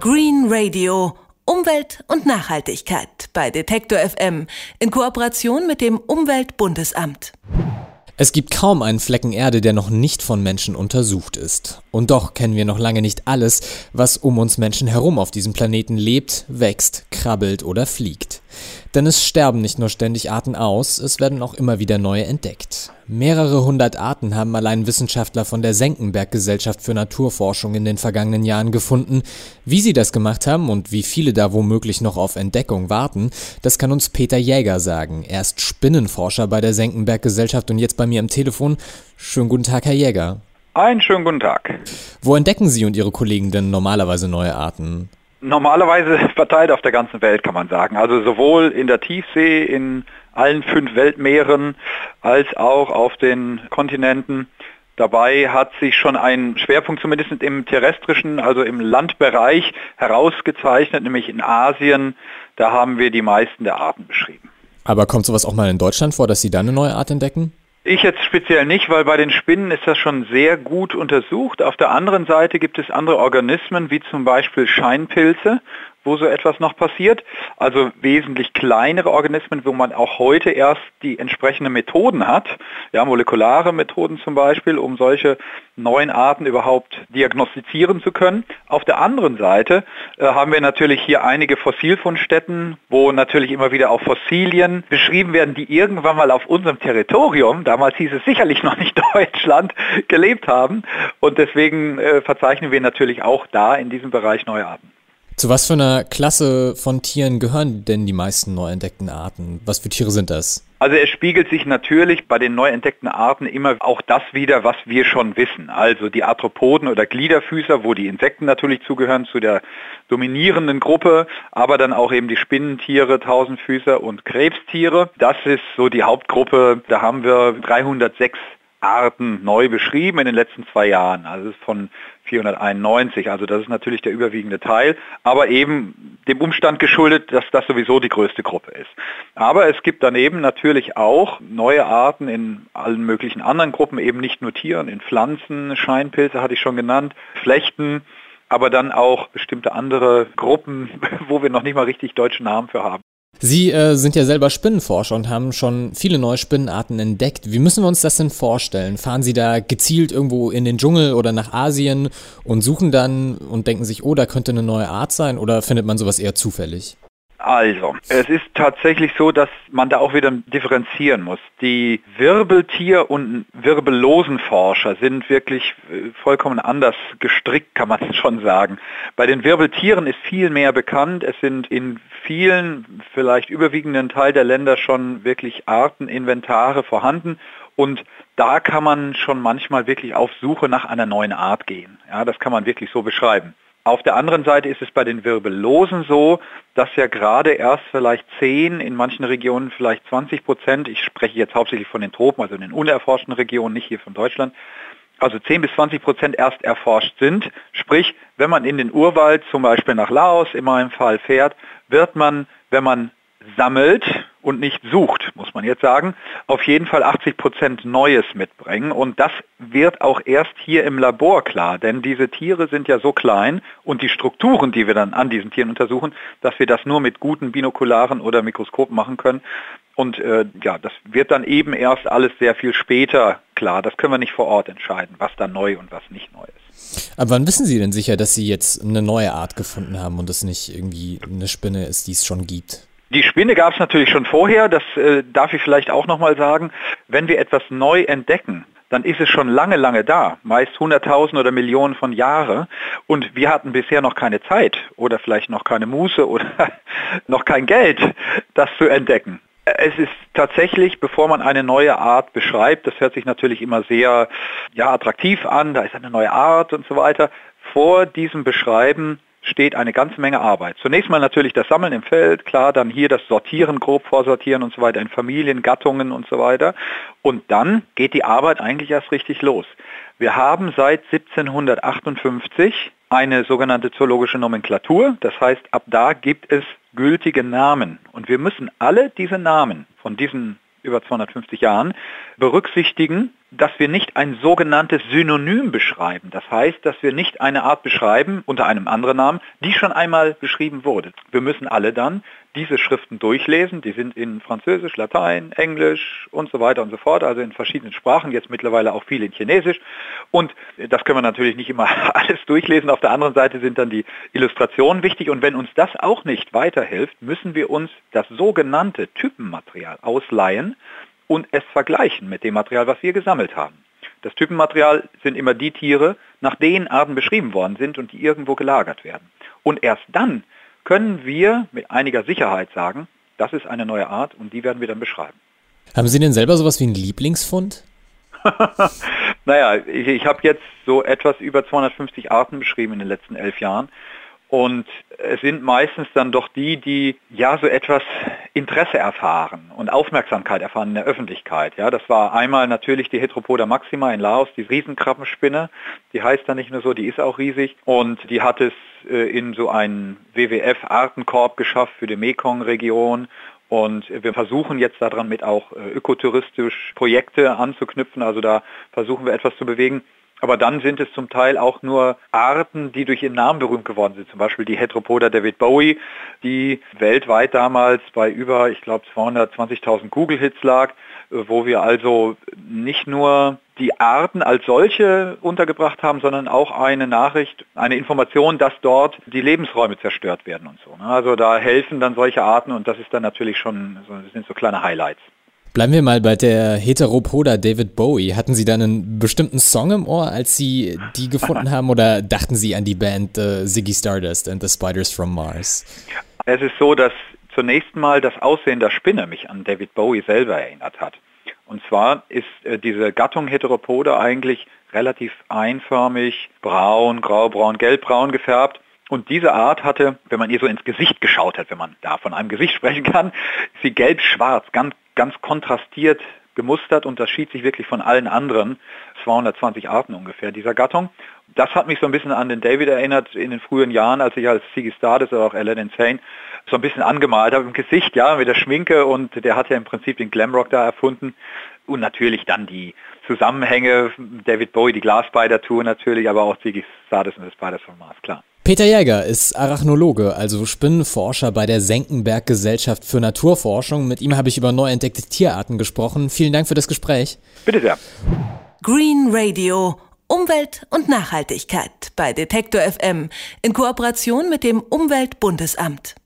Green Radio. Umwelt und Nachhaltigkeit bei Detektor FM in Kooperation mit dem Umweltbundesamt. Es gibt kaum einen Flecken Erde, der noch nicht von Menschen untersucht ist. Und doch kennen wir noch lange nicht alles, was um uns Menschen herum auf diesem Planeten lebt, wächst, krabbelt oder fliegt. Denn es sterben nicht nur ständig Arten aus, es werden auch immer wieder neue entdeckt. Mehrere hundert Arten haben allein Wissenschaftler von der Senckenberg Gesellschaft für Naturforschung in den vergangenen Jahren gefunden. Wie sie das gemacht haben und wie viele da womöglich noch auf Entdeckung warten, das kann uns Peter Jäger sagen. Er ist Spinnenforscher bei der Senckenberg Gesellschaft und jetzt bei mir am Telefon. Schönen guten Tag, Herr Jäger. Einen schönen guten Tag. Wo entdecken Sie und Ihre Kollegen denn normalerweise neue Arten? Normalerweise verteilt auf der ganzen Welt, kann man sagen. Also sowohl in der Tiefsee, in allen fünf Weltmeeren, als auch auf den Kontinenten. Dabei hat sich schon ein Schwerpunkt zumindest im terrestrischen, also im Landbereich herausgezeichnet, nämlich in Asien. Da haben wir die meisten der Arten beschrieben. Aber kommt sowas auch mal in Deutschland vor, dass Sie da eine neue Art entdecken? Ich jetzt speziell nicht, weil bei den Spinnen ist das schon sehr gut untersucht. Auf der anderen Seite gibt es andere Organismen, wie zum Beispiel Scheinpilze, wo so etwas noch passiert. Also wesentlich kleinere Organismen, wo man auch heute erst die entsprechenden Methoden hat, ja, molekulare Methoden zum Beispiel, um solche neuen Arten überhaupt diagnostizieren zu können. Auf der anderen Seite äh, haben wir natürlich hier einige Fossilfundstätten, wo natürlich immer wieder auch Fossilien beschrieben werden, die irgendwann mal auf unserem Territorium, damals hieß es sicherlich noch nicht Deutschland, gelebt haben. Und deswegen äh, verzeichnen wir natürlich auch da in diesem Bereich neue Arten. Zu was für einer Klasse von Tieren gehören denn die meisten neu entdeckten Arten? Was für Tiere sind das? Also es spiegelt sich natürlich bei den neu entdeckten Arten immer auch das wieder, was wir schon wissen. Also die Arthropoden oder Gliederfüßer, wo die Insekten natürlich zugehören zu der dominierenden Gruppe, aber dann auch eben die Spinnentiere, Tausendfüßer und Krebstiere. Das ist so die Hauptgruppe. Da haben wir 306 Arten neu beschrieben in den letzten zwei Jahren. Also von 491. Also das ist natürlich der überwiegende Teil, aber eben dem Umstand geschuldet, dass das sowieso die größte Gruppe ist. Aber es gibt daneben natürlich auch neue Arten in allen möglichen anderen Gruppen, eben nicht nur Tieren, in Pflanzen, Scheinpilze hatte ich schon genannt, Flechten, aber dann auch bestimmte andere Gruppen, wo wir noch nicht mal richtig deutsche Namen für haben. Sie äh, sind ja selber Spinnenforscher und haben schon viele neue Spinnenarten entdeckt. Wie müssen wir uns das denn vorstellen? Fahren Sie da gezielt irgendwo in den Dschungel oder nach Asien und suchen dann und denken sich, oh, da könnte eine neue Art sein oder findet man sowas eher zufällig? Also, es ist tatsächlich so, dass man da auch wieder differenzieren muss. Die Wirbeltier- und Wirbellosenforscher sind wirklich äh, vollkommen anders gestrickt, kann man schon sagen. Bei den Wirbeltieren ist viel mehr bekannt. Es sind in vielen, vielleicht überwiegenden Teil der Länder schon wirklich Arteninventare vorhanden und da kann man schon manchmal wirklich auf Suche nach einer neuen Art gehen. Ja, das kann man wirklich so beschreiben. Auf der anderen Seite ist es bei den Wirbellosen so, dass ja gerade erst vielleicht 10, in manchen Regionen vielleicht 20 Prozent, ich spreche jetzt hauptsächlich von den Tropen, also in den unerforschten Regionen, nicht hier von Deutschland, also 10 bis 20 Prozent erst erforscht sind. Sprich, wenn man in den Urwald, zum Beispiel nach Laos in meinem Fall fährt, wird man, wenn man sammelt und nicht sucht, muss man jetzt sagen, auf jeden Fall 80 Prozent Neues mitbringen. Und das wird auch erst hier im Labor klar, denn diese Tiere sind ja so klein und die Strukturen, die wir dann an diesen Tieren untersuchen, dass wir das nur mit guten Binokularen oder Mikroskopen machen können. Und äh, ja, das wird dann eben erst alles sehr viel später klar. Das können wir nicht vor Ort entscheiden, was da neu und was nicht neu ist. Aber wann wissen Sie denn sicher, dass Sie jetzt eine neue Art gefunden haben und es nicht irgendwie eine Spinne ist, die es schon gibt? Die Spinne gab es natürlich schon vorher, das äh, darf ich vielleicht auch nochmal sagen. Wenn wir etwas neu entdecken, dann ist es schon lange, lange da, meist hunderttausend oder Millionen von Jahren. Und wir hatten bisher noch keine Zeit oder vielleicht noch keine Muße oder noch kein Geld, das zu entdecken. Es ist tatsächlich, bevor man eine neue Art beschreibt, das hört sich natürlich immer sehr ja, attraktiv an, da ist eine neue Art und so weiter. Vor diesem Beschreiben steht eine ganze Menge Arbeit. Zunächst mal natürlich das Sammeln im Feld, klar, dann hier das Sortieren, grob vorsortieren und so weiter in Familien, Gattungen und so weiter. Und dann geht die Arbeit eigentlich erst richtig los. Wir haben seit 1758 eine sogenannte zoologische Nomenklatur. Das heißt, ab da gibt es gültige Namen. Und wir müssen alle diese Namen von diesen über 250 Jahren berücksichtigen, dass wir nicht ein sogenanntes Synonym beschreiben. Das heißt, dass wir nicht eine Art beschreiben unter einem anderen Namen, die schon einmal beschrieben wurde. Wir müssen alle dann diese Schriften durchlesen. Die sind in Französisch, Latein, Englisch und so weiter und so fort, also in verschiedenen Sprachen, jetzt mittlerweile auch viel in Chinesisch. Und das können wir natürlich nicht immer alles durchlesen. Auf der anderen Seite sind dann die Illustrationen wichtig. Und wenn uns das auch nicht weiterhilft, müssen wir uns das sogenannte Typenmaterial ausleihen und es vergleichen mit dem Material, was wir gesammelt haben. Das Typenmaterial sind immer die Tiere, nach denen Arten beschrieben worden sind und die irgendwo gelagert werden. Und erst dann können wir mit einiger Sicherheit sagen, das ist eine neue Art und die werden wir dann beschreiben. Haben Sie denn selber sowas wie einen Lieblingsfund? naja, ich, ich habe jetzt so etwas über 250 Arten beschrieben in den letzten elf Jahren. Und es sind meistens dann doch die, die ja so etwas Interesse erfahren und Aufmerksamkeit erfahren in der Öffentlichkeit. Ja, das war einmal natürlich die Heteropoda maxima in Laos, die Riesenkrabbenspinne. Die heißt da nicht nur so, die ist auch riesig. Und die hat es äh, in so einen WWF-Artenkorb geschafft für die Mekong-Region. Und wir versuchen jetzt daran mit auch äh, ökotouristisch Projekte anzuknüpfen. Also da versuchen wir etwas zu bewegen. Aber dann sind es zum Teil auch nur Arten, die durch ihren Namen berühmt geworden sind. Zum Beispiel die Heteropoda David Bowie, die weltweit damals bei über, ich glaube, 220.000 Google-Hits lag, wo wir also nicht nur die Arten als solche untergebracht haben, sondern auch eine Nachricht, eine Information, dass dort die Lebensräume zerstört werden und so. Also da helfen dann solche Arten und das ist dann natürlich schon, das sind so kleine Highlights. Bleiben wir mal bei der Heteropoda David Bowie. Hatten Sie da einen bestimmten Song im Ohr, als Sie die gefunden haben, oder dachten Sie an die Band uh, Ziggy Stardust and the Spiders from Mars? Es ist so, dass zunächst mal das Aussehen der Spinne mich an David Bowie selber erinnert hat. Und zwar ist äh, diese Gattung Heteropoda eigentlich relativ einförmig, braun, graubraun, gelbbraun gefärbt. Und diese Art hatte, wenn man ihr so ins Gesicht geschaut hat, wenn man da von einem Gesicht sprechen kann, sie gelb-schwarz, ganz ganz kontrastiert gemustert, unterschied sich wirklich von allen anderen 220 Arten ungefähr dieser Gattung. Das hat mich so ein bisschen an den David erinnert in den frühen Jahren, als ich als Ziggy Stardust oder auch Alain Insane so ein bisschen angemalt habe im Gesicht, ja, mit der Schminke und der hat ja im Prinzip den Glamrock da erfunden und natürlich dann die Zusammenhänge, David Bowie, die Glasspider-Tour natürlich, aber auch Ziggy Stardust und das Spiders von Mars, klar. Peter Jäger ist Arachnologe, also Spinnenforscher bei der Senckenberg Gesellschaft für Naturforschung. Mit ihm habe ich über neu entdeckte Tierarten gesprochen. Vielen Dank für das Gespräch. Bitte sehr. Green Radio. Umwelt und Nachhaltigkeit bei Detektor FM in Kooperation mit dem Umweltbundesamt.